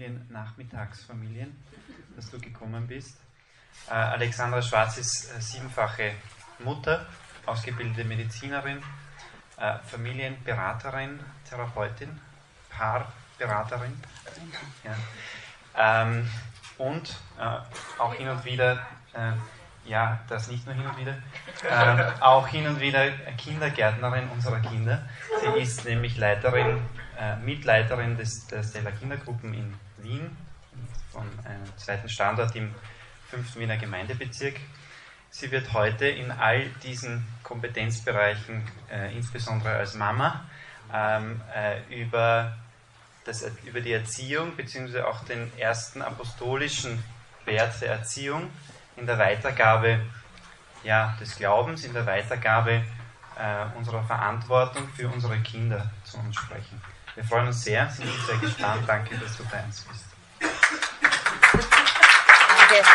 Familien-Nachmittagsfamilien, dass du gekommen bist. Äh, Alexandra Schwarz ist äh, siebenfache Mutter, ausgebildete Medizinerin, äh, Familienberaterin, Therapeutin, Paarberaterin ja. ähm, und äh, auch hin und wieder, äh, ja, das nicht nur hin und wieder, äh, auch hin und wieder Kindergärtnerin unserer Kinder. Sie ist nämlich Leiterin Mitleiterin des, der Stella Kindergruppen in Wien, von einem zweiten Standort im 5. Wiener Gemeindebezirk. Sie wird heute in all diesen Kompetenzbereichen, äh, insbesondere als Mama, ähm, äh, über, das, über die Erziehung bzw. auch den ersten apostolischen Wert der Erziehung in der Weitergabe ja, des Glaubens, in der Weitergabe äh, unserer Verantwortung für unsere Kinder zu uns sprechen. Wir freuen uns sehr, sind sehr gespannt. Danke, dass du bei uns bist. Danke.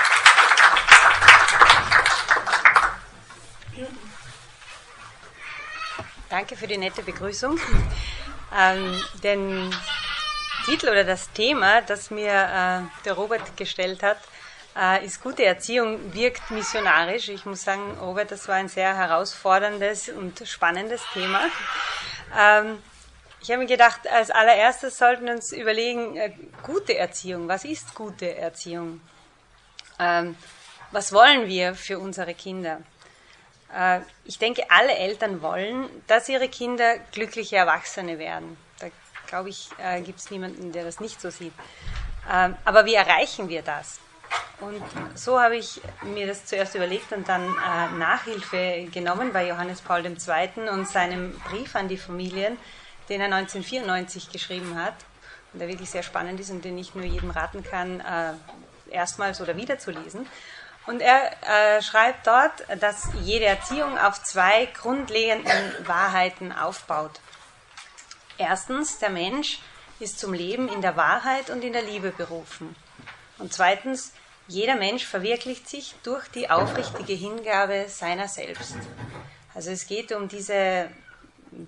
Danke für die nette Begrüßung. Ähm, den Titel oder das Thema, das mir äh, der Robert gestellt hat, äh, ist gute Erziehung wirkt missionarisch. Ich muss sagen, Robert, das war ein sehr herausforderndes und spannendes Thema. Ähm, ich habe mir gedacht, als allererstes sollten wir uns überlegen, äh, gute Erziehung, was ist gute Erziehung? Ähm, was wollen wir für unsere Kinder? Äh, ich denke, alle Eltern wollen, dass ihre Kinder glückliche Erwachsene werden. Da glaube ich, äh, gibt es niemanden, der das nicht so sieht. Ähm, aber wie erreichen wir das? Und so habe ich mir das zuerst überlegt und dann äh, Nachhilfe genommen bei Johannes Paul II. und seinem Brief an die Familien, den er 1994 geschrieben hat und der wirklich sehr spannend ist und den ich nur jedem raten kann, äh, erstmals oder wieder zu lesen. Und er äh, schreibt dort, dass jede Erziehung auf zwei grundlegenden Wahrheiten aufbaut. Erstens, der Mensch ist zum Leben in der Wahrheit und in der Liebe berufen. Und zweitens, jeder Mensch verwirklicht sich durch die aufrichtige Hingabe seiner selbst. Also es geht um diese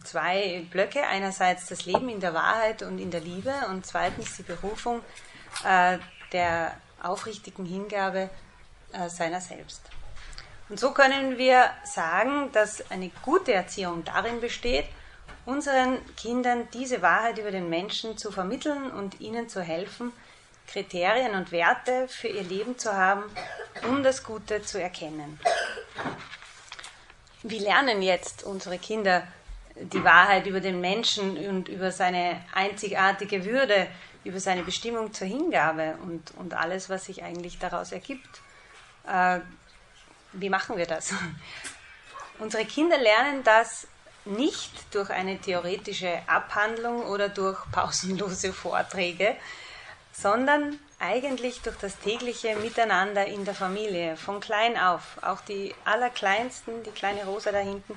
zwei Blöcke. Einerseits das Leben in der Wahrheit und in der Liebe und zweitens die Berufung äh, der aufrichtigen Hingabe äh, seiner selbst. Und so können wir sagen, dass eine gute Erziehung darin besteht, unseren Kindern diese Wahrheit über den Menschen zu vermitteln und ihnen zu helfen, Kriterien und Werte für ihr Leben zu haben, um das Gute zu erkennen. Wie lernen jetzt unsere Kinder die Wahrheit über den Menschen und über seine einzigartige Würde, über seine Bestimmung zur Hingabe und, und alles, was sich eigentlich daraus ergibt. Äh, wie machen wir das? Unsere Kinder lernen das nicht durch eine theoretische Abhandlung oder durch pausenlose Vorträge, sondern eigentlich durch das tägliche Miteinander in der Familie, von klein auf. Auch die Allerkleinsten, die kleine Rosa da hinten,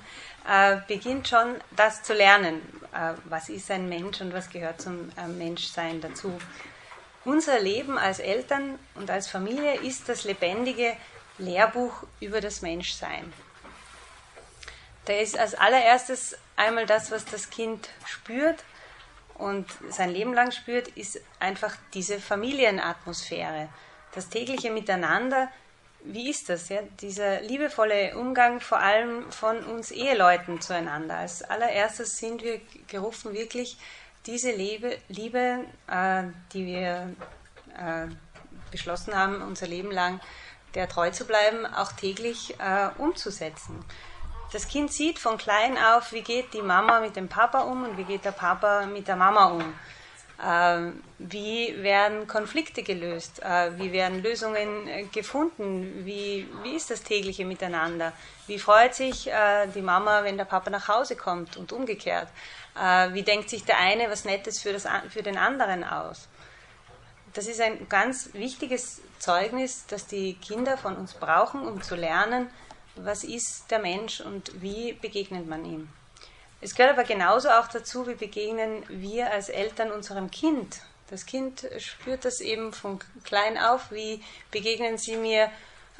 äh, beginnt schon das zu lernen. Äh, was ist ein Mensch und was gehört zum äh, Menschsein dazu? Unser Leben als Eltern und als Familie ist das lebendige Lehrbuch über das Menschsein. Da ist als allererstes einmal das, was das Kind spürt und sein Leben lang spürt, ist einfach diese Familienatmosphäre, das tägliche Miteinander, wie ist das, ja? dieser liebevolle Umgang vor allem von uns Eheleuten zueinander. Als allererstes sind wir gerufen, wirklich diese Liebe, Liebe äh, die wir äh, beschlossen haben, unser Leben lang der treu zu bleiben, auch täglich äh, umzusetzen. Das Kind sieht von klein auf, wie geht die Mama mit dem Papa um und wie geht der Papa mit der Mama um. Ähm, wie werden Konflikte gelöst? Äh, wie werden Lösungen äh, gefunden? Wie, wie ist das tägliche Miteinander? Wie freut sich äh, die Mama, wenn der Papa nach Hause kommt und umgekehrt? Wie denkt sich der eine was Nettes für, das, für den anderen aus? Das ist ein ganz wichtiges Zeugnis, das die Kinder von uns brauchen, um zu lernen, was ist der Mensch und wie begegnet man ihm. Es gehört aber genauso auch dazu, wie begegnen wir als Eltern unserem Kind. Das Kind spürt das eben von klein auf, wie begegnen sie mir,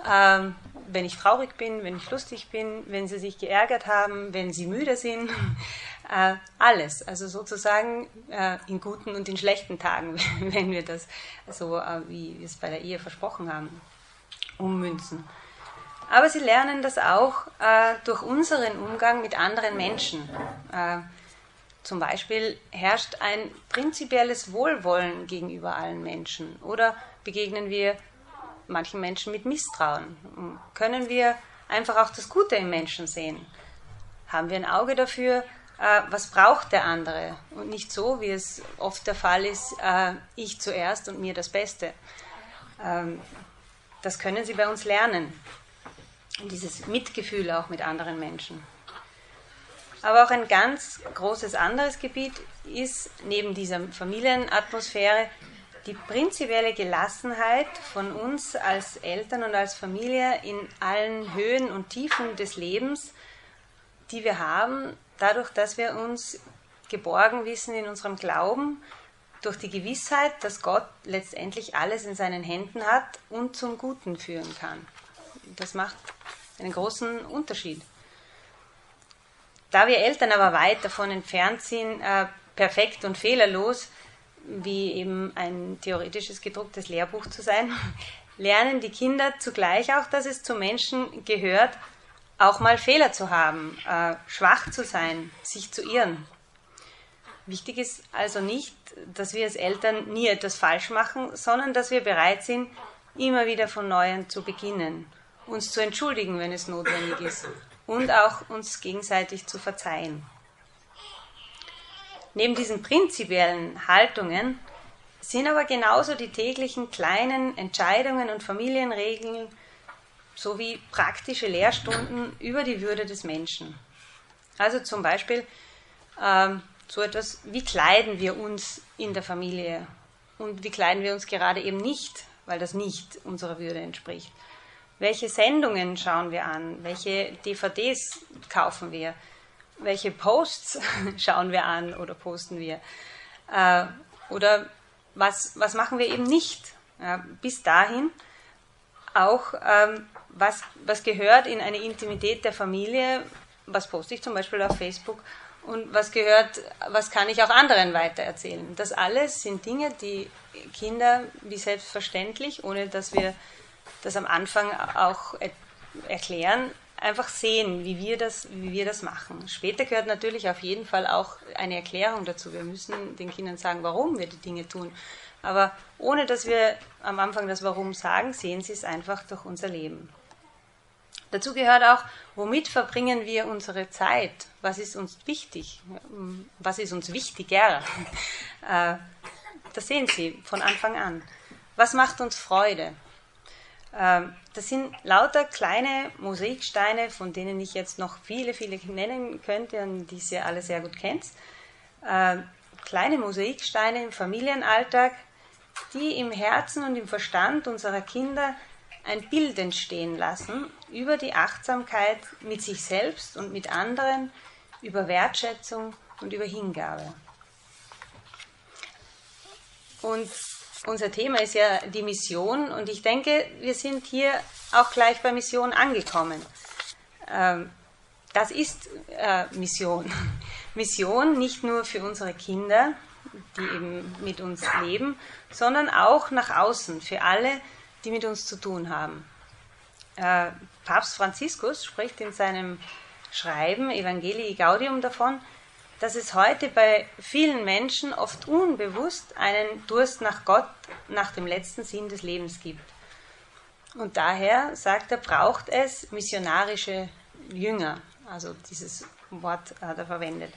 ähm, wenn ich traurig bin, wenn ich lustig bin, wenn sie sich geärgert haben, wenn sie müde sind. äh, alles, also sozusagen äh, in guten und in schlechten Tagen, wenn wir das so, äh, wie wir es bei der Ehe versprochen haben, ummünzen. Aber sie lernen das auch äh, durch unseren Umgang mit anderen Menschen. Äh, zum Beispiel herrscht ein prinzipielles Wohlwollen gegenüber allen Menschen oder begegnen wir manchen Menschen mit Misstrauen? Können wir einfach auch das Gute im Menschen sehen? Haben wir ein Auge dafür, äh, was braucht der andere? Und nicht so, wie es oft der Fall ist, äh, ich zuerst und mir das Beste. Ähm, das können sie bei uns lernen. Dieses Mitgefühl auch mit anderen Menschen. Aber auch ein ganz großes anderes Gebiet ist neben dieser Familienatmosphäre die prinzipielle Gelassenheit von uns als Eltern und als Familie in allen Höhen und Tiefen des Lebens, die wir haben, dadurch, dass wir uns geborgen wissen in unserem Glauben, durch die Gewissheit, dass Gott letztendlich alles in seinen Händen hat und zum Guten führen kann. Das macht einen großen Unterschied. Da wir Eltern aber weit davon entfernt sind, äh, perfekt und fehlerlos, wie eben ein theoretisches gedrucktes Lehrbuch zu sein, lernen die Kinder zugleich auch, dass es zu Menschen gehört, auch mal Fehler zu haben, äh, schwach zu sein, sich zu irren. Wichtig ist also nicht, dass wir als Eltern nie etwas falsch machen, sondern dass wir bereit sind, immer wieder von neuem zu beginnen, uns zu entschuldigen, wenn es notwendig ist und auch uns gegenseitig zu verzeihen. Neben diesen prinzipiellen Haltungen sind aber genauso die täglichen kleinen Entscheidungen und Familienregeln sowie praktische Lehrstunden über die Würde des Menschen. Also zum Beispiel ähm, so etwas, wie kleiden wir uns in der Familie und wie kleiden wir uns gerade eben nicht, weil das nicht unserer Würde entspricht. Welche Sendungen schauen wir an? Welche DVDs kaufen wir? welche Posts schauen wir an oder posten wir? Äh, oder was, was machen wir eben nicht? Ja, bis dahin auch, ähm, was, was gehört in eine Intimität der Familie, was poste ich zum Beispiel auf Facebook und was gehört, was kann ich auch anderen weitererzählen. Das alles sind Dinge, die Kinder wie selbstverständlich, ohne dass wir das am Anfang auch erklären, einfach sehen, wie wir, das, wie wir das machen. Später gehört natürlich auf jeden Fall auch eine Erklärung dazu. Wir müssen den Kindern sagen, warum wir die Dinge tun. Aber ohne dass wir am Anfang das Warum sagen, sehen sie es einfach durch unser Leben. Dazu gehört auch, womit verbringen wir unsere Zeit? Was ist uns wichtig? Was ist uns wichtiger? Äh, das sehen Sie von Anfang an. Was macht uns Freude? Ähm, das sind lauter kleine Mosaiksteine, von denen ich jetzt noch viele, viele nennen könnte und die ihr alle sehr gut kennt. Ähm, kleine Mosaiksteine im Familienalltag, die im Herzen und im Verstand unserer Kinder ein Bild entstehen lassen über die Achtsamkeit mit sich selbst und mit anderen, über Wertschätzung und über Hingabe. Und unser Thema ist ja die Mission und ich denke, wir sind hier auch gleich bei Mission angekommen. Ähm, das ist äh, Mission. Mission nicht nur für unsere Kinder, die eben mit uns leben, sondern auch nach außen, für alle, die mit uns zu tun haben. Äh, Papst Franziskus spricht in seinem Schreiben Evangelii Gaudium davon, dass es heute bei vielen Menschen oft unbewusst einen Durst nach Gott, nach dem letzten Sinn des Lebens gibt. Und daher, sagt er, braucht es missionarische Jünger. Also dieses Wort hat er verwendet.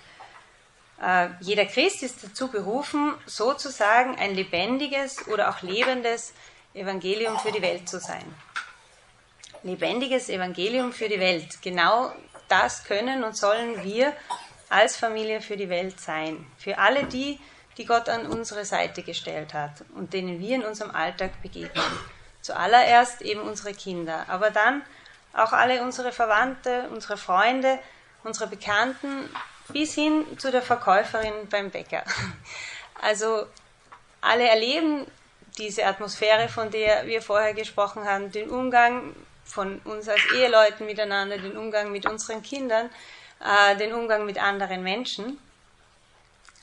Äh, jeder Christ ist dazu berufen, sozusagen ein lebendiges oder auch lebendes Evangelium für die Welt zu sein. Lebendiges Evangelium für die Welt. Genau das können und sollen wir als Familie für die Welt sein. Für alle die, die Gott an unsere Seite gestellt hat und denen wir in unserem Alltag begegnen. Zuallererst eben unsere Kinder, aber dann auch alle unsere Verwandte, unsere Freunde, unsere Bekannten, bis hin zu der Verkäuferin beim Bäcker. Also alle erleben diese Atmosphäre, von der wir vorher gesprochen haben, den Umgang von uns als Eheleuten miteinander, den Umgang mit unseren Kindern, äh, den Umgang mit anderen Menschen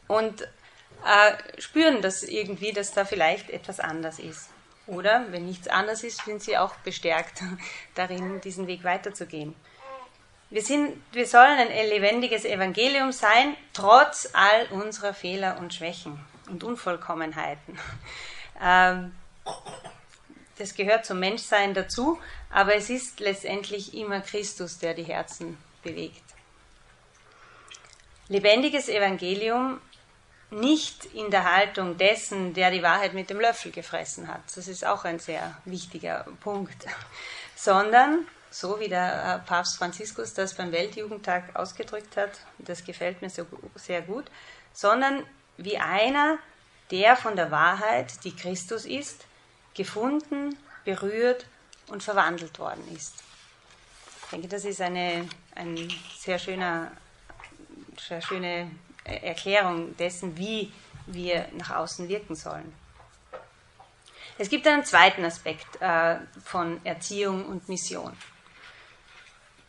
und äh, spüren das irgendwie, dass da vielleicht etwas anders ist. Oder wenn nichts anders ist, sind sie auch bestärkt darin, diesen Weg weiterzugehen. Wir, sind, wir sollen ein lebendiges Evangelium sein, trotz all unserer Fehler und Schwächen und Unvollkommenheiten. Ähm, das gehört zum Menschsein dazu, aber es ist letztendlich immer Christus, der die Herzen bewegt. Lebendiges Evangelium nicht in der Haltung dessen, der die Wahrheit mit dem Löffel gefressen hat. Das ist auch ein sehr wichtiger Punkt. Sondern, so wie der Papst Franziskus das beim Weltjugendtag ausgedrückt hat, das gefällt mir so, sehr gut, sondern wie einer, der von der Wahrheit, die Christus ist, gefunden, berührt und verwandelt worden ist. Ich denke, das ist eine, ein sehr schöner, sehr schöne Erklärung dessen, wie wir nach außen wirken sollen. Es gibt einen zweiten Aspekt äh, von Erziehung und Mission.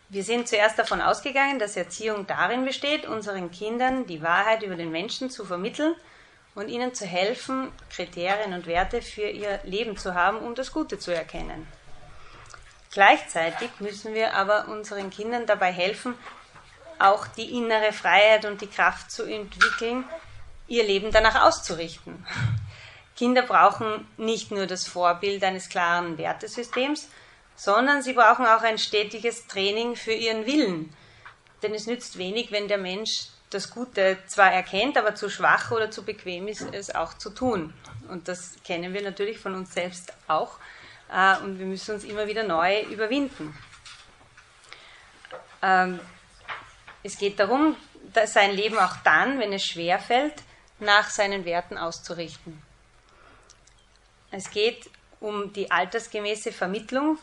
Wir sind zuerst davon ausgegangen, dass Erziehung darin besteht, unseren Kindern die Wahrheit über den Menschen zu vermitteln und ihnen zu helfen, Kriterien und Werte für ihr Leben zu haben, um das Gute zu erkennen. Gleichzeitig müssen wir aber unseren Kindern dabei helfen, auch die innere Freiheit und die Kraft zu entwickeln, ihr Leben danach auszurichten. Kinder brauchen nicht nur das Vorbild eines klaren Wertesystems, sondern sie brauchen auch ein stetiges Training für ihren Willen. Denn es nützt wenig, wenn der Mensch das Gute zwar erkennt, aber zu schwach oder zu bequem ist, es auch zu tun. Und das kennen wir natürlich von uns selbst auch. Äh, und wir müssen uns immer wieder neu überwinden. Es geht darum, sein Leben auch dann, wenn es schwerfällt, nach seinen Werten auszurichten. Es geht um die altersgemäße Vermittlung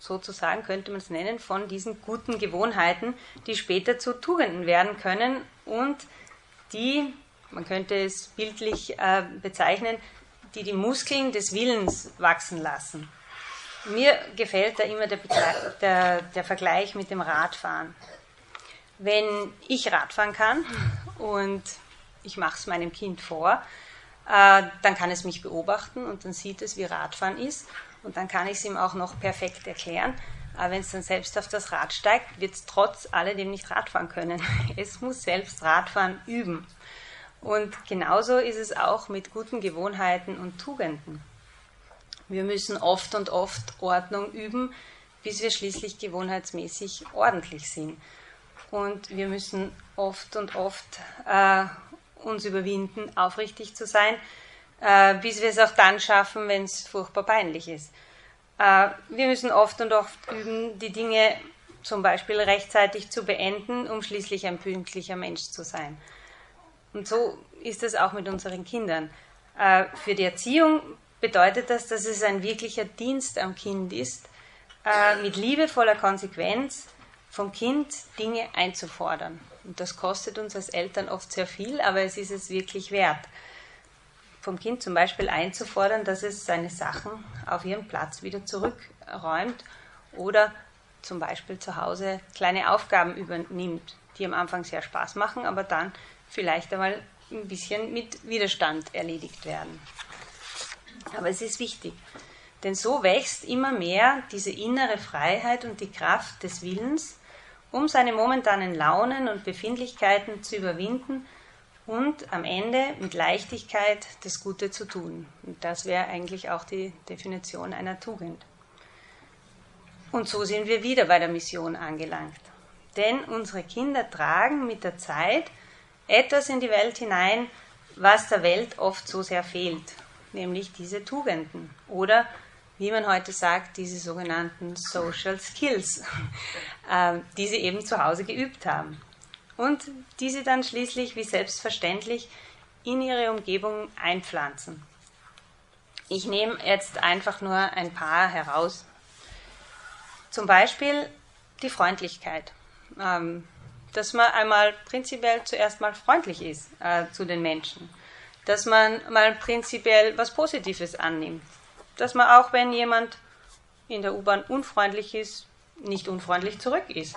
sozusagen könnte man es nennen, von diesen guten Gewohnheiten, die später zu Tugenden werden können und die, man könnte es bildlich äh, bezeichnen, die die Muskeln des Willens wachsen lassen. Mir gefällt da immer der, der, der Vergleich mit dem Radfahren. Wenn ich Radfahren kann und ich mache es meinem Kind vor, äh, dann kann es mich beobachten und dann sieht es, wie Radfahren ist und dann kann ich es ihm auch noch perfekt erklären. Aber wenn es dann selbst auf das Rad steigt, wird es trotz alledem nicht Radfahren können. Es muss selbst Radfahren üben. Und genauso ist es auch mit guten Gewohnheiten und Tugenden. Wir müssen oft und oft Ordnung üben, bis wir schließlich gewohnheitsmäßig ordentlich sind. Und wir müssen oft und oft äh, uns überwinden, aufrichtig zu sein, äh, bis wir es auch dann schaffen, wenn es furchtbar peinlich ist. Äh, wir müssen oft und oft üben, die Dinge zum Beispiel rechtzeitig zu beenden, um schließlich ein pünktlicher Mensch zu sein. Und so ist es auch mit unseren Kindern. Äh, für die Erziehung bedeutet das, dass es ein wirklicher Dienst am Kind ist, äh, mit liebevoller Konsequenz vom Kind Dinge einzufordern. Und das kostet uns als Eltern oft sehr viel, aber es ist es wirklich wert vom Kind zum Beispiel einzufordern, dass es seine Sachen auf ihren Platz wieder zurückräumt oder zum Beispiel zu Hause kleine Aufgaben übernimmt, die am Anfang sehr Spaß machen, aber dann vielleicht einmal ein bisschen mit Widerstand erledigt werden. Aber es ist wichtig, denn so wächst immer mehr diese innere Freiheit und die Kraft des Willens, um seine momentanen Launen und Befindlichkeiten zu überwinden und am Ende mit Leichtigkeit das Gute zu tun. Und das wäre eigentlich auch die Definition einer Tugend. Und so sind wir wieder bei der Mission angelangt. Denn unsere Kinder tragen mit der Zeit etwas in die Welt hinein, was der Welt oft so sehr fehlt, nämlich diese Tugenden oder wie man heute sagt, diese sogenannten Social Skills, äh, die sie eben zu Hause geübt haben und diese dann schließlich wie selbstverständlich in ihre Umgebung einpflanzen. Ich nehme jetzt einfach nur ein paar heraus. Zum Beispiel die Freundlichkeit. Ähm, dass man einmal prinzipiell zuerst mal freundlich ist äh, zu den Menschen. Dass man mal prinzipiell was Positives annimmt. Dass man auch, wenn jemand in der U-Bahn unfreundlich ist, nicht unfreundlich zurück ist.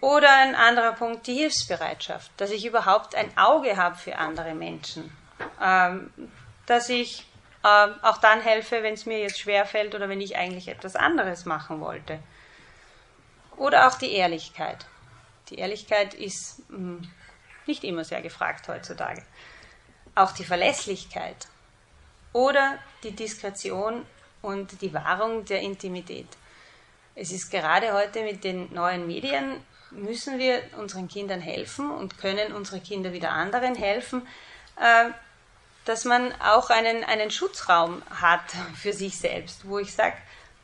Oder ein anderer Punkt, die Hilfsbereitschaft, dass ich überhaupt ein Auge habe für andere Menschen, ähm, dass ich äh, auch dann helfe, wenn es mir jetzt schwerfällt oder wenn ich eigentlich etwas anderes machen wollte. Oder auch die Ehrlichkeit. Die Ehrlichkeit ist mh, hm, nicht immer sehr gefragt heutzutage. Auch die Verlässlichkeit oder die Diskretion und die Wahrung der Intimität. Es ist gerade heute mit den neuen Medien müssen wir unseren Kindern helfen und können unsere Kinder wieder anderen helfen, äh, dass man auch einen, einen Schutzraum hat für sich selbst, wo ich sage,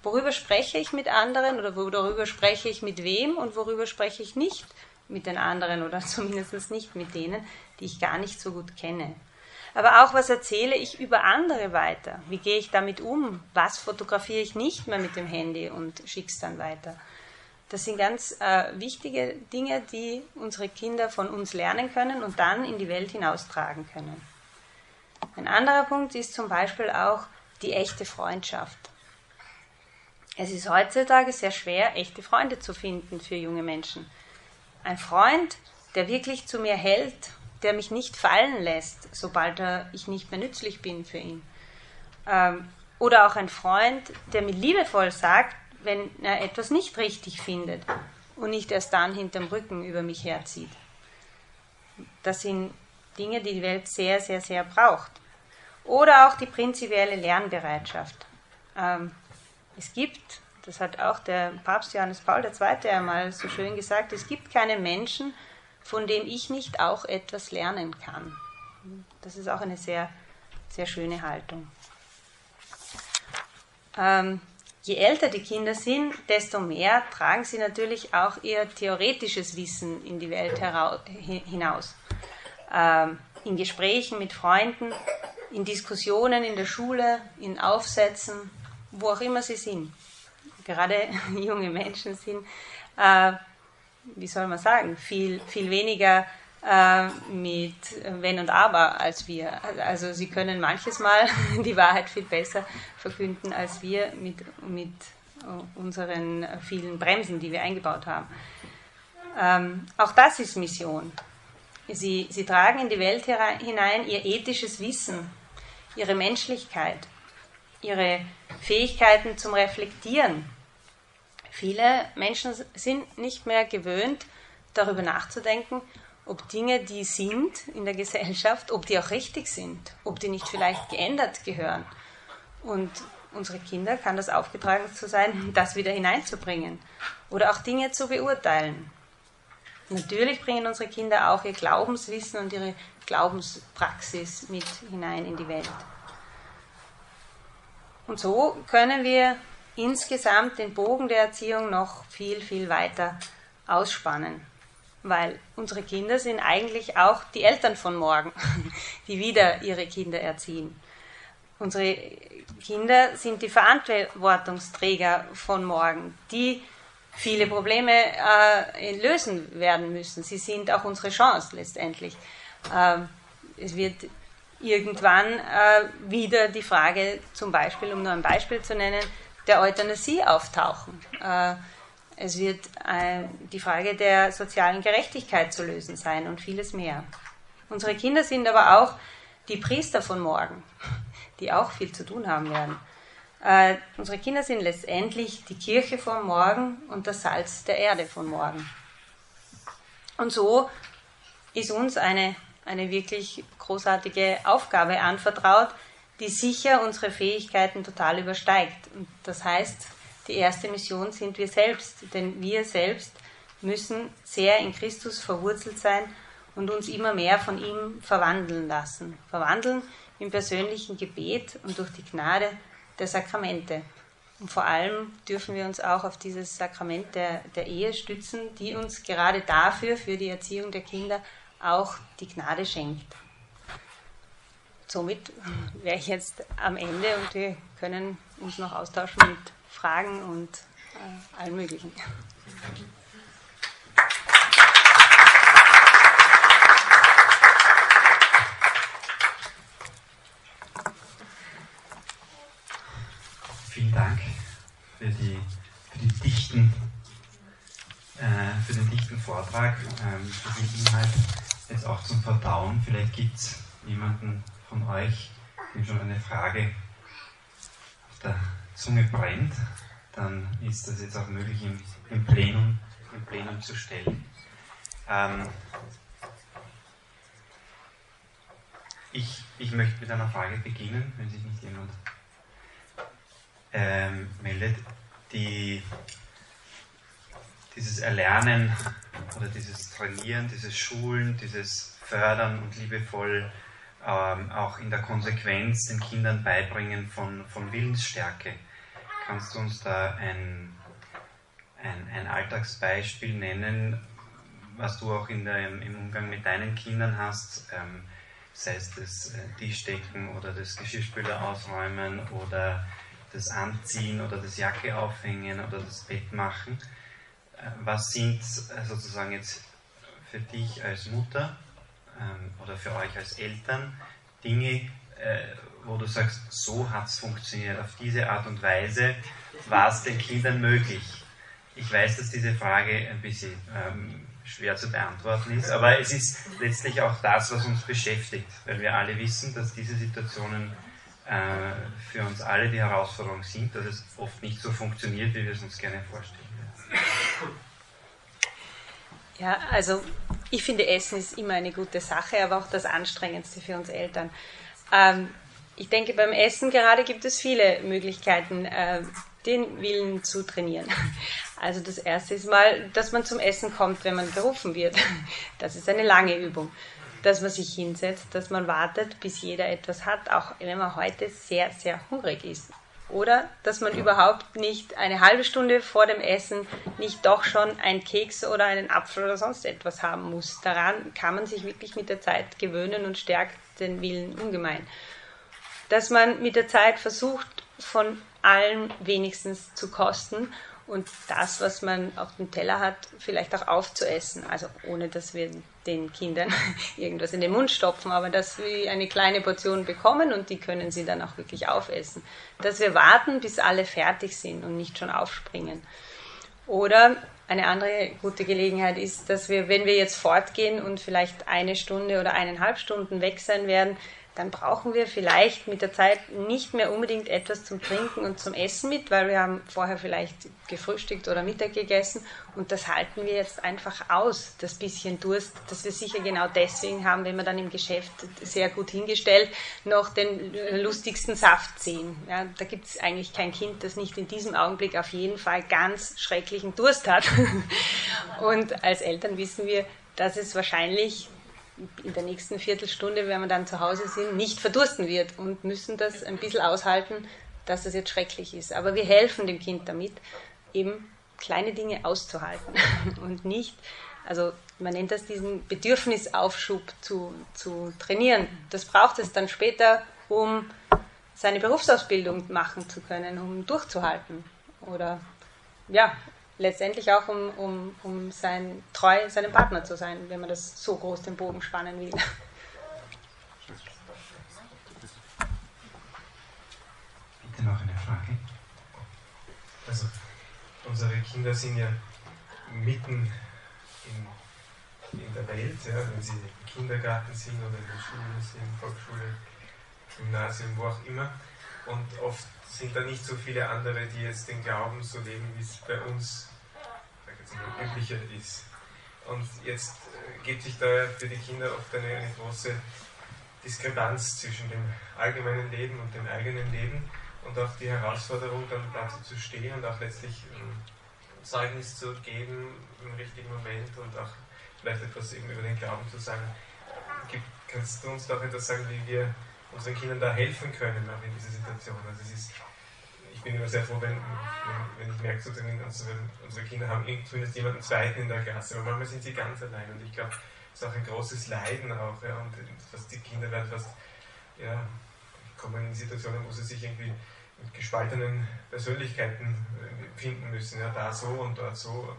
worüber spreche ich mit anderen oder worüber spreche ich mit wem und worüber spreche ich nicht mit den anderen oder zumindest nicht mit denen, die ich gar nicht so gut kenne. Aber auch, was erzähle ich über andere weiter? Wie gehe ich damit um? Was fotografiere ich nicht mehr mit dem Handy und schicke es dann weiter? Das sind ganz äh, wichtige Dinge, die unsere Kinder von uns lernen können und dann in die Welt hinaustragen können. Ein anderer Punkt ist zum Beispiel auch die echte Freundschaft. Es ist heutzutage sehr schwer, echte Freunde zu finden für junge Menschen. Ein Freund, der wirklich zu mir hält, der mich nicht fallen lässt, sobald er, ich nicht mehr nützlich bin für ihn. Ähm, oder auch ein Freund, der mir liebevoll sagt, wenn er etwas nicht richtig findet und nicht erst dann hinterm Rücken über mich herzieht. Das sind Dinge, die die Welt sehr, sehr, sehr braucht. Oder auch die prinzipielle Lernbereitschaft. Ähm, es gibt, das hat auch der Papst Johannes Paul II. einmal so schön gesagt, es gibt keine Menschen, von dem ich nicht auch etwas lernen kann. Das ist auch eine sehr, sehr schöne Haltung. Ähm, je älter die Kinder sind, desto mehr tragen sie natürlich auch ihr theoretisches Wissen in die Welt hinaus. Ähm, in Gesprächen mit Freunden, in Diskussionen in der Schule, in Aufsätzen, wo auch immer sie sind. Gerade junge Menschen sind, äh, wie soll man sagen, viel, viel weniger äh, mit Wenn und Aber als wir. Also sie können manches Mal die Wahrheit viel besser verkünden als wir mit, mit unseren vielen Bremsen, die wir eingebaut haben. Ähm, auch das ist Mission. Sie, sie tragen in die Welt hinein ihr ethisches Wissen, ihre Menschlichkeit, ihre Fähigkeiten zum Reflektieren. Viele Menschen sind nicht mehr gewöhnt, darüber nachzudenken, ob Dinge, die sind in der Gesellschaft, ob die auch richtig sind, ob die nicht vielleicht geändert gehören. Und unsere Kinder kann das aufgetragen zu sein, das wieder hineinzubringen oder auch Dinge zu beurteilen. Natürlich bringen unsere Kinder auch ihr Glaubenswissen und ihre Glaubenspraxis mit hinein in die Welt. Und so können wir insgesamt den Bogen der Erziehung noch viel, viel weiter ausspannen weil unsere Kinder sind eigentlich auch die Eltern von morgen, die wieder ihre Kinder erziehen. Unsere Kinder sind die Verantwortungsträger von morgen, die viele Probleme äh, lösen werden müssen. Sie sind auch unsere Chance letztendlich. Äh, es wird irgendwann äh, wieder die Frage, zum Beispiel, um nur ein Beispiel zu nennen, der Euthanasie auftauchen. Äh, es wird äh, die Frage der sozialen Gerechtigkeit zu lösen sein und vieles mehr. Unsere Kinder sind aber auch die Priester von morgen, die auch viel zu tun haben werden. Äh, unsere Kinder sind letztendlich die Kirche von morgen und das Salz der Erde von morgen. Und so ist uns eine, eine wirklich großartige Aufgabe anvertraut, die sicher unsere Fähigkeiten total übersteigt. Und das heißt, die erste Mission sind wir selbst, denn wir selbst müssen sehr in Christus verwurzelt sein und uns immer mehr von ihm verwandeln lassen. Verwandeln im persönlichen Gebet und durch die Gnade der Sakramente. Und vor allem dürfen wir uns auch auf dieses Sakrament der, der Ehe stützen, die uns gerade dafür, für die Erziehung der Kinder, auch die Gnade schenkt. Somit wäre ich jetzt am Ende und wir können uns noch austauschen mit Fragen und äh, allen möglichen. Vielen Dank für die, für die dichten, äh, für den dichten Vortrag, ähm, für den Inhalt, jetzt auch zum Verdauen. Vielleicht gibt es jemanden von euch, dem schon eine Frage auf der Zunge brennt, dann ist das jetzt auch möglich im, im Plenum, im Plenum zu stellen. Ähm, ich, ich möchte mit einer Frage beginnen, wenn sich nicht jemand ähm, meldet. Die, dieses Erlernen oder dieses Trainieren, dieses Schulen, dieses Fördern und liebevoll ähm, auch in der Konsequenz den Kindern beibringen von, von Willensstärke. Kannst du uns da ein, ein, ein Alltagsbeispiel nennen, was du auch in der, im Umgang mit deinen Kindern hast? Ähm, sei es das äh, Tischdecken oder das Geschirrspüler ausräumen oder das Anziehen oder das Jacke aufhängen oder das Bett machen. Äh, was sind äh, sozusagen jetzt für dich als Mutter ähm, oder für euch als Eltern Dinge, wo du sagst, so hat es funktioniert, auf diese Art und Weise war es den Kindern möglich? Ich weiß, dass diese Frage ein bisschen ähm, schwer zu beantworten ist, aber es ist letztlich auch das, was uns beschäftigt, weil wir alle wissen, dass diese Situationen äh, für uns alle die Herausforderung sind, dass es oft nicht so funktioniert, wie wir es uns gerne vorstellen. Ja, also ich finde, Essen ist immer eine gute Sache, aber auch das Anstrengendste für uns Eltern. Ähm, ich denke, beim Essen gerade gibt es viele Möglichkeiten, äh, den Willen zu trainieren. Also das erste ist mal, dass man zum Essen kommt, wenn man gerufen wird. Das ist eine lange Übung. Dass man sich hinsetzt, dass man wartet, bis jeder etwas hat, auch wenn man heute sehr, sehr hungrig ist. Oder dass man überhaupt nicht eine halbe Stunde vor dem Essen nicht doch schon ein Keks oder einen Apfel oder sonst etwas haben muss. Daran kann man sich wirklich mit der Zeit gewöhnen und stärkt den Willen ungemein. Dass man mit der Zeit versucht, von allen wenigstens zu kosten und das, was man auf dem Teller hat, vielleicht auch aufzuessen. Also ohne, dass wir den Kindern irgendwas in den Mund stopfen, aber dass wir eine kleine Portion bekommen und die können sie dann auch wirklich aufessen. Dass wir warten, bis alle fertig sind und nicht schon aufspringen. Oder eine andere gute Gelegenheit ist, dass wir, wenn wir jetzt fortgehen und vielleicht eine Stunde oder eineinhalb Stunden weg sein werden, dann brauchen wir vielleicht mit der Zeit nicht mehr unbedingt etwas zum Trinken und zum Essen mit, weil wir haben vorher vielleicht gefrühstückt oder Mittag gegessen und das halten wir jetzt einfach aus, das bisschen Durst, das wir sicher genau deswegen haben, wenn wir dann im Geschäft sehr gut hingestellt noch den lustigsten Saft sehen. Ja, da gibt es eigentlich kein Kind, das nicht in diesem Augenblick auf jeden Fall ganz schrecklichen Durst hat. und als Eltern wissen wir, dass es wahrscheinlich in der nächsten Viertelstunde, wenn wir dann zu Hause sind, nicht verdursten wird und müssen das ein bisschen aushalten, dass das jetzt schrecklich ist. Aber wir helfen dem Kind damit, eben kleine Dinge auszuhalten und nicht, also man nennt das diesen Bedürfnisaufschub zu, zu trainieren. Das braucht es dann später, um seine Berufsausbildung machen zu können, um durchzuhalten. Oder ja, letztendlich auch um, um, um sein, treu seinem Partner zu sein, wenn man das so groß den Bogen spannen will. Bitte noch eine Frage. Also, unsere Kinder sind ja mitten in, in der Welt, ja, wenn sie im Kindergarten sind oder in der Schule sind, Volksschule, Gymnasium, wo auch immer. Und oft sind da nicht so viele andere, die jetzt den Glauben so leben, wie es bei uns üblicher ist. Und jetzt äh, gibt sich da für die Kinder oft eine, eine große Diskrepanz zwischen dem allgemeinen Leben und dem eigenen Leben und auch die Herausforderung, dann dazu zu stehen und auch letztlich ähm, Zeugnis zu geben im richtigen Moment und auch vielleicht etwas eben über den Glauben zu sagen. Gibt, kannst du uns doch etwas sagen, wie wir unseren Kindern da helfen können, auch in dieser Situation? Also es ist bin immer sehr froh, wenn, wenn, ich merke, sozusagen unsere, unsere Kinder haben zumindest jemanden zweiten in der Klasse, aber manchmal sind sie ganz allein und ich glaube, es ist auch ein großes Leiden auch, ja, und fast die Kinder werden fast, ja, kommen in Situationen, wo sie sich irgendwie mit gespaltenen Persönlichkeiten äh, finden müssen, ja, da so und dort so,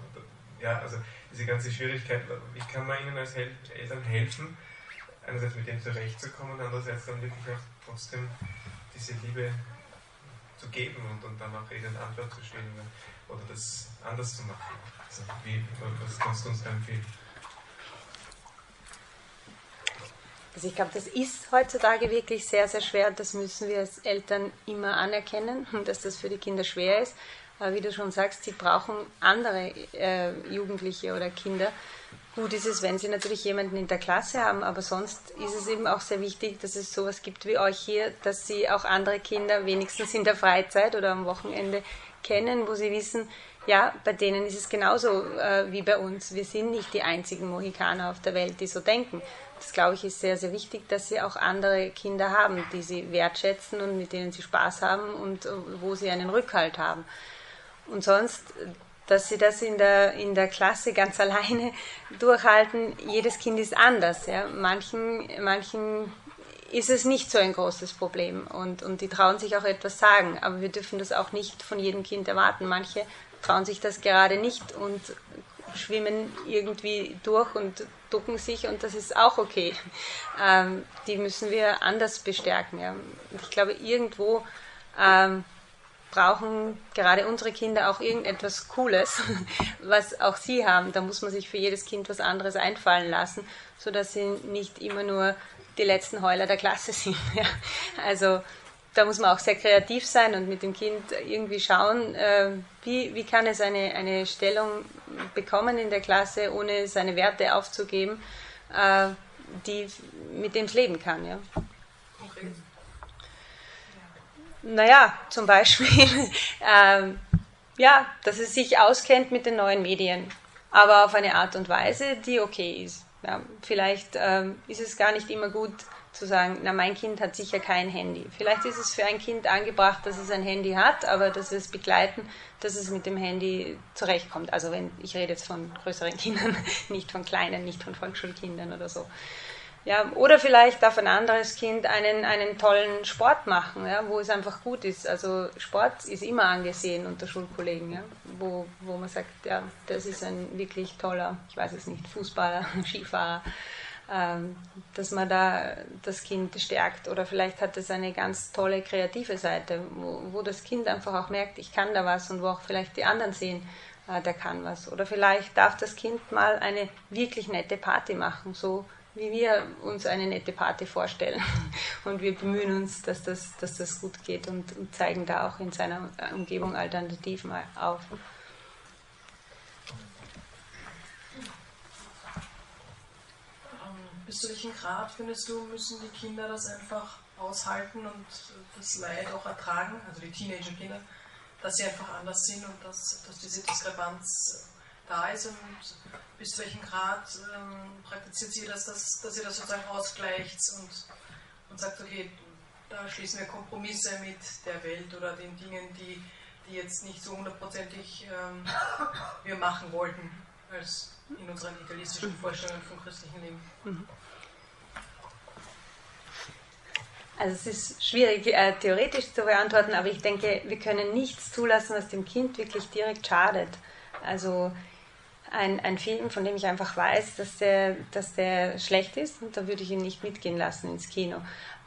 ja, also diese ganze Schwierigkeit, ich kann mal ihnen als Eltern helfen, einerseits mit dem zurechtzukommen, andererseits dann wirklich auch trotzdem diese Liebe zu geben und, und dann auch eine Antwort zu stellen oder das anders zu machen. Also wie, was kannst du uns da empfehlen? Also ich glaube, das ist heutzutage wirklich sehr, sehr schwer. Das müssen wir als Eltern immer anerkennen, dass das für die Kinder schwer ist. Aber wie du schon sagst, sie brauchen andere äh, Jugendliche oder Kinder. Gut ist es, wenn sie natürlich jemanden in der Klasse haben, aber sonst ist es eben auch sehr wichtig, dass es sowas gibt wie euch hier, dass sie auch andere Kinder wenigstens in der Freizeit oder am Wochenende kennen, wo sie wissen, ja, bei denen ist es genauso äh, wie bei uns. Wir sind nicht die einzigen Mohikaner auf der Welt, die so denken. Das glaube ich ist sehr, sehr wichtig, dass sie auch andere Kinder haben, die sie wertschätzen und mit denen sie Spaß haben und äh, wo sie einen Rückhalt haben. Und sonst, dass sie das in der, in der Klasse ganz alleine durchhalten, jedes Kind ist anders. Ja. Manchen, manchen ist es nicht so ein großes Problem und, und die trauen sich auch etwas sagen. Aber wir dürfen das auch nicht von jedem Kind erwarten. Manche trauen sich das gerade nicht und schwimmen irgendwie durch und ducken sich und das ist auch okay. Ähm, die müssen wir anders bestärken. Ja. ich glaube, irgendwo ähm, brauchen gerade unsere Kinder auch irgendetwas Cooles, was auch sie haben. Da muss man sich für jedes Kind was anderes einfallen lassen, sodass sie nicht immer nur die letzten Heuler der Klasse sind. Ja. Also da muss man auch sehr kreativ sein und mit dem Kind irgendwie schauen, äh, wie, wie kann es eine, eine Stellung bekommen in der Klasse, ohne seine Werte aufzugeben, äh, die, mit dem es leben kann. Ja. Okay. Naja, zum Beispiel, ähm, ja, dass es sich auskennt mit den neuen Medien, aber auf eine Art und Weise, die okay ist. Ja, vielleicht ähm, ist es gar nicht immer gut, zu sagen, na, mein Kind hat sicher kein Handy. Vielleicht ist es für ein Kind angebracht, dass es ein Handy hat, aber dass es begleiten, dass es mit dem Handy zurechtkommt. Also wenn ich rede jetzt von größeren Kindern, nicht von kleinen, nicht von Volksschulkindern oder so. Ja, oder vielleicht darf ein anderes Kind einen, einen tollen Sport machen, ja, wo es einfach gut ist. Also Sport ist immer angesehen unter Schulkollegen, ja, wo, wo man sagt, ja, das ist ein wirklich toller, ich weiß es nicht, Fußballer, Skifahrer. Ähm, dass man da das Kind stärkt. Oder vielleicht hat es eine ganz tolle kreative Seite, wo, wo das Kind einfach auch merkt, ich kann da was und wo auch vielleicht die anderen sehen, äh, der kann was. Oder vielleicht darf das Kind mal eine wirklich nette Party machen, so wie wir uns eine nette Party vorstellen. Und wir bemühen uns, dass das, dass das gut geht und, und zeigen da auch in seiner Umgebung Alternativen auf. bis zu welchem Grad findest du, müssen die Kinder das einfach aushalten und das Leid auch ertragen, also die Teenager-Kinder, dass sie einfach anders sind und dass, dass diese Diskrepanz da ist und bis zu welchem Grad ähm, praktiziert sie das, dass, dass ihr das sozusagen ausgleicht und, und sagt, okay, da schließen wir Kompromisse mit der Welt oder den Dingen, die, die jetzt nicht so hundertprozentig ähm, wir machen wollten als in unseren idealistischen Vorstellungen vom christlichen Leben. Mhm. Also es ist schwierig äh, theoretisch zu beantworten, aber ich denke, wir können nichts zulassen, was dem Kind wirklich direkt schadet. Also ein, ein Film, von dem ich einfach weiß, dass der, dass der schlecht ist, und da würde ich ihn nicht mitgehen lassen ins Kino.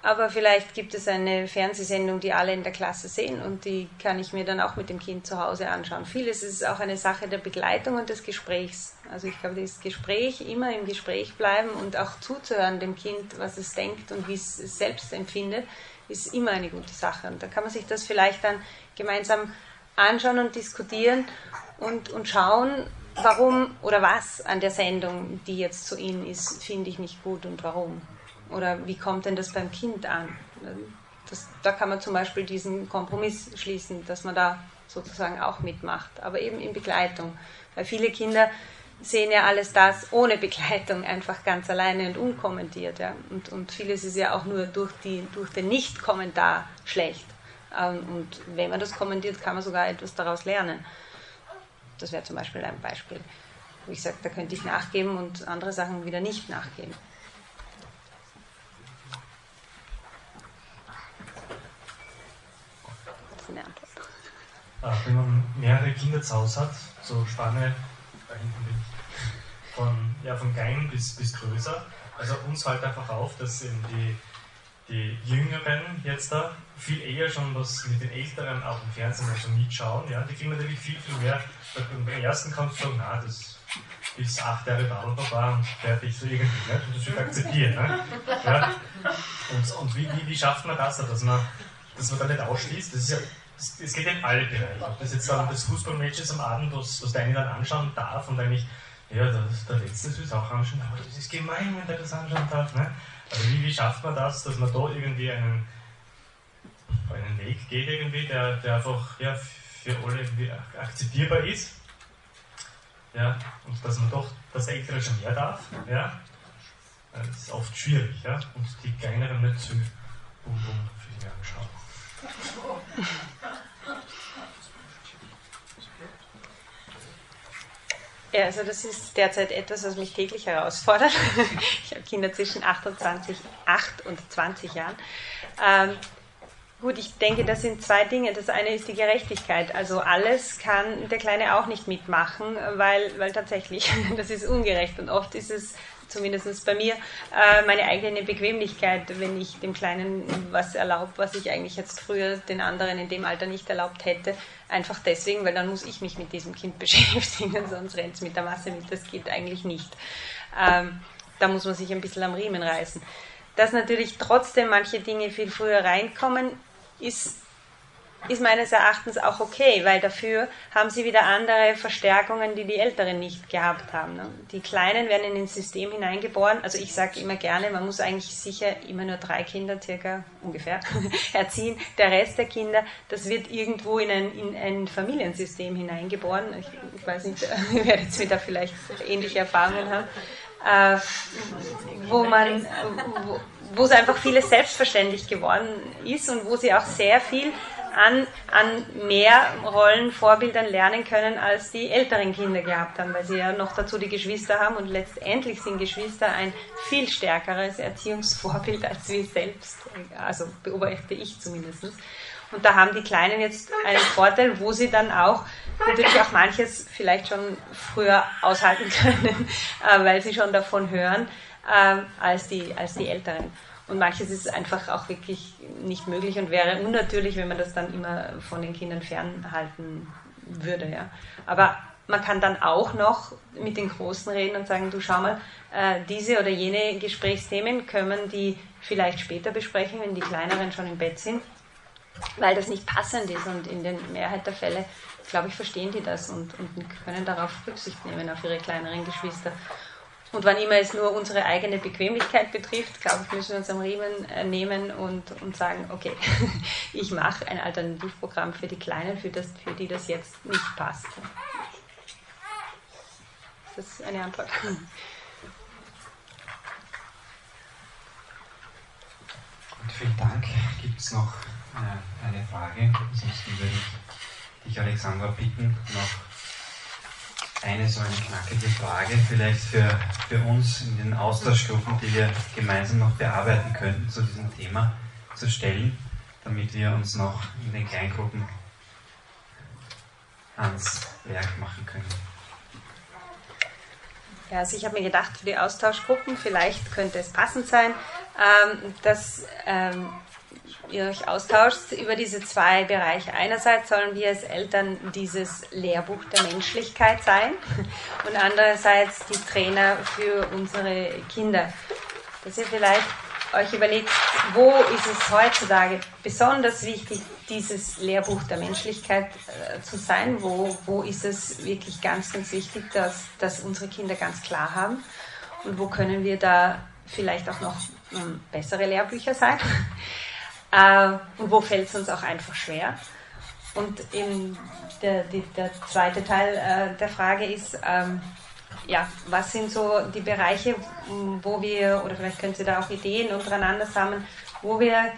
Aber vielleicht gibt es eine Fernsehsendung, die alle in der Klasse sehen und die kann ich mir dann auch mit dem Kind zu Hause anschauen. Vieles ist auch eine Sache der Begleitung und des Gesprächs. Also ich glaube, das Gespräch, immer im Gespräch bleiben und auch zuzuhören dem Kind, was es denkt und wie es selbst empfindet, ist immer eine gute Sache. Und da kann man sich das vielleicht dann gemeinsam anschauen und diskutieren und, und schauen, warum oder was an der Sendung, die jetzt zu Ihnen ist, finde ich nicht gut und warum. Oder wie kommt denn das beim Kind an? Das, da kann man zum Beispiel diesen Kompromiss schließen, dass man da sozusagen auch mitmacht, aber eben in Begleitung. Weil viele Kinder sehen ja alles das ohne Begleitung, einfach ganz alleine und unkommentiert. Ja. Und, und vieles ist ja auch nur durch, die, durch den Nicht-Kommentar schlecht. Ähm, und wenn man das kommentiert, kann man sogar etwas daraus lernen. Das wäre zum Beispiel ein Beispiel, wo ich sage, da könnte ich nachgeben und andere Sachen wieder nicht nachgeben. eine Antwort. Ah, wenn man mehrere Kinder zu Hause hat, so Spanne, da hinten bin ich, von, ja, von klein bis, bis größer, also uns fällt einfach auf, dass eben die, die Jüngeren jetzt da viel eher schon was mit den Älteren auch im Fernsehen also mitschauen. Ja? Die kriegen natürlich viel, viel mehr. Beim ersten kannst du sagen, na, das ist acht Jahre Badelpapa und fertig so irgendwie. Ne? Und das wird akzeptieren. Ne? Ja? Und, und wie, wie, wie schafft man das, dass man, dass man da nicht ausschließt? Das ist ja es geht in alle Bereiche. Ob das jetzt dann das Fußballmatch ist am Abend, was, was der eine dann anschauen darf und eigentlich, ja, das, der Letzte es auch anschauen, aber das ist gemein, wenn der das anschauen darf. Ne? Also wie, wie schafft man das, dass man da irgendwie einen, einen Weg geht, irgendwie, der, der einfach ja, für alle irgendwie akzeptierbar ist? Ja, und dass man doch das Ältere schon mehr darf. Ja? Das ist oft schwierig. Ja? Und die Kleineren nicht zu bum bum für die anschauen. Ja, also das ist derzeit etwas, was mich täglich herausfordert. Ich habe Kinder zwischen 28, 8 und 20 Jahren. Ähm, gut, ich denke, das sind zwei Dinge. Das eine ist die Gerechtigkeit. Also alles kann der Kleine auch nicht mitmachen, weil, weil tatsächlich, das ist ungerecht. Und oft ist es zumindest bei mir, äh, meine eigene Bequemlichkeit, wenn ich dem Kleinen was erlaubt, was ich eigentlich jetzt früher den anderen in dem Alter nicht erlaubt hätte. Einfach deswegen, weil dann muss ich mich mit diesem Kind beschäftigen, sonst rennt es mit der Masse mit. Das geht eigentlich nicht. Ähm, da muss man sich ein bisschen am Riemen reißen. Dass natürlich trotzdem manche Dinge viel früher reinkommen, ist ist meines Erachtens auch okay, weil dafür haben sie wieder andere Verstärkungen, die die Älteren nicht gehabt haben. Ne? Die Kleinen werden in ein System hineingeboren. Also ich sage immer gerne, man muss eigentlich sicher immer nur drei Kinder circa ungefähr erziehen. Der Rest der Kinder, das wird irgendwo in ein, in ein Familiensystem hineingeboren. Ich, ich weiß nicht, ihr werdet jetzt wieder vielleicht ähnliche Erfahrungen haben. Äh, wo man, wo, wo es einfach vieles selbstverständlich geworden ist und wo sie auch sehr viel an, an mehr Rollenvorbildern lernen können, als die älteren Kinder gehabt haben, weil sie ja noch dazu die Geschwister haben und letztendlich sind Geschwister ein viel stärkeres Erziehungsvorbild als wir selbst. Also beobachte ich zumindest. Und da haben die Kleinen jetzt einen Vorteil, wo sie dann auch natürlich auch manches vielleicht schon früher aushalten können, äh, weil sie schon davon hören, äh, als, die, als die Älteren. Und manches ist einfach auch wirklich nicht möglich und wäre unnatürlich, wenn man das dann immer von den Kindern fernhalten würde. Ja. Aber man kann dann auch noch mit den Großen reden und sagen, du schau mal, äh, diese oder jene Gesprächsthemen können die vielleicht später besprechen, wenn die Kleineren schon im Bett sind, weil das nicht passend ist. Und in der Mehrheit der Fälle, glaube ich, verstehen die das und, und können darauf Rücksicht nehmen, auf ihre kleineren Geschwister. Und wann immer es nur unsere eigene Bequemlichkeit betrifft, glaube ich, müssen wir uns am Riemen äh, nehmen und, und sagen, okay, ich mache ein Alternativprogramm für die Kleinen, für, das, für die das jetzt nicht passt. Ist das eine Antwort? Gut, vielen Dank. Gibt es noch äh, eine Frage? Ansonsten würde ich dich, Alexandra, bitten, noch eine so eine knackige Frage vielleicht für, für uns in den Austauschgruppen, die wir gemeinsam noch bearbeiten könnten zu diesem Thema zu stellen, damit wir uns noch in den Kleingruppen ans Werk machen können. Ja, also ich habe mir gedacht, für die Austauschgruppen, vielleicht könnte es passend sein, ähm, dass ähm, ihr euch austauscht über diese zwei Bereiche. Einerseits sollen wir als Eltern dieses Lehrbuch der Menschlichkeit sein und andererseits die Trainer für unsere Kinder. Dass ihr vielleicht euch überlegt, wo ist es heutzutage besonders wichtig, dieses Lehrbuch der Menschlichkeit äh, zu sein? Wo, wo ist es wirklich ganz, ganz wichtig, dass, dass unsere Kinder ganz klar haben? Und wo können wir da vielleicht auch noch ähm, bessere Lehrbücher sein? Äh, und wo fällt es uns auch einfach schwer? Und eben der, die, der zweite Teil äh, der Frage ist, ähm, ja, was sind so die Bereiche, wo wir, oder vielleicht können Sie da auch Ideen untereinander sammeln, wo wir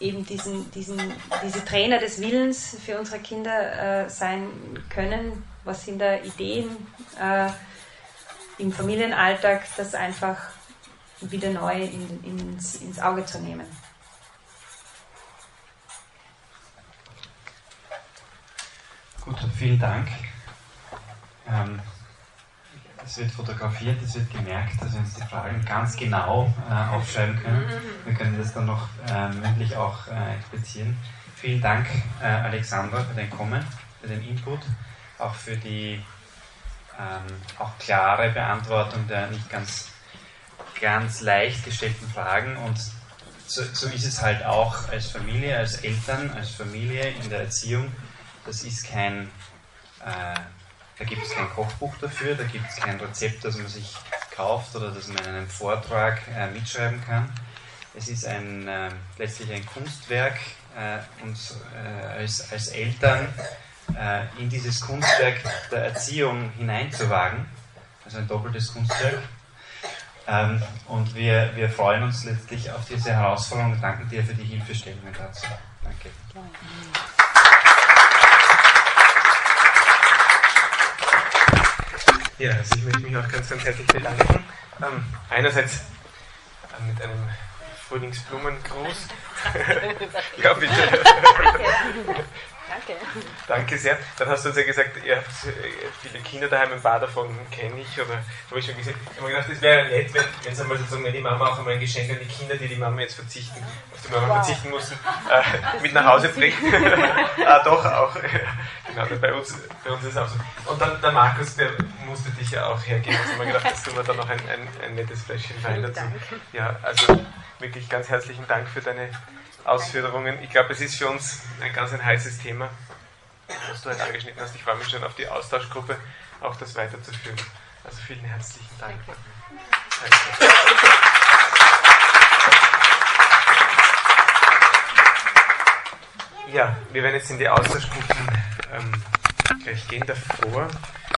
eben diesen, diesen, diese Trainer des Willens für unsere Kinder äh, sein können? Was sind da Ideen äh, im Familienalltag, das einfach wieder neu in, ins, ins Auge zu nehmen? Gut, vielen Dank. Ähm, das wird fotografiert, es wird gemerkt, dass wir uns die Fragen ganz genau äh, aufschreiben können. Wir können das dann noch äh, mündlich auch äh, explizieren. Vielen Dank, äh, Alexandra, für dein Kommen, für den Input, auch für die ähm, auch klare Beantwortung der nicht ganz, ganz leicht gestellten Fragen. Und so, so ist es halt auch als Familie, als Eltern, als Familie in der Erziehung. Das ist kein äh, da gibt es kein Kochbuch dafür, da gibt es kein Rezept, das man sich kauft oder das man in einem Vortrag äh, mitschreiben kann. Es ist ein, äh, letztlich ein Kunstwerk, äh, uns äh, als, als Eltern in dieses Kunstwerk der Erziehung hineinzuwagen. Also ein doppeltes Kunstwerk. Ähm, und wir, wir freuen uns letztlich auf diese Herausforderung und danken dir für die Hilfestellungen dazu. Danke. Ja, also ich möchte mich auch ganz, ganz herzlich bedanken. Ähm, einerseits äh, mit einem Frühlingsblumengruß. ja, bitte. Danke. Danke sehr. Dann hast du uns ja gesagt, ihr habt äh, viele Kinder daheim, ein paar davon kenne ich oder habe ich schon gesehen. Ich habe mir gedacht, es wäre nett, wenn, wenn es einmal sozusagen, wenn die Mama auch einmal ein Geschenk an die Kinder, die die Mama jetzt verzichten, auf die Mama wow. verzichten mussten, äh, mit nach Hause bringt. ah, doch auch. Genau, bei uns, bei uns ist es auch so. Und dann der Markus, der musste dich ja auch hergeben. Also habe mir gedacht, das tun wir dann noch ein, ein, ein nettes Fläschchen Wein dazu. Ja, also wirklich ganz herzlichen Dank für deine Ausführungen. Ich glaube, es ist für uns ein ganz ein heißes Thema, was du halt angeschnitten hast. Ich freue mich schon auf die Austauschgruppe, auch das weiterzuführen. Also vielen herzlichen Dank. Danke. Ja, wir werden jetzt in die Austauschgruppen ähm, gleich gehen. Davor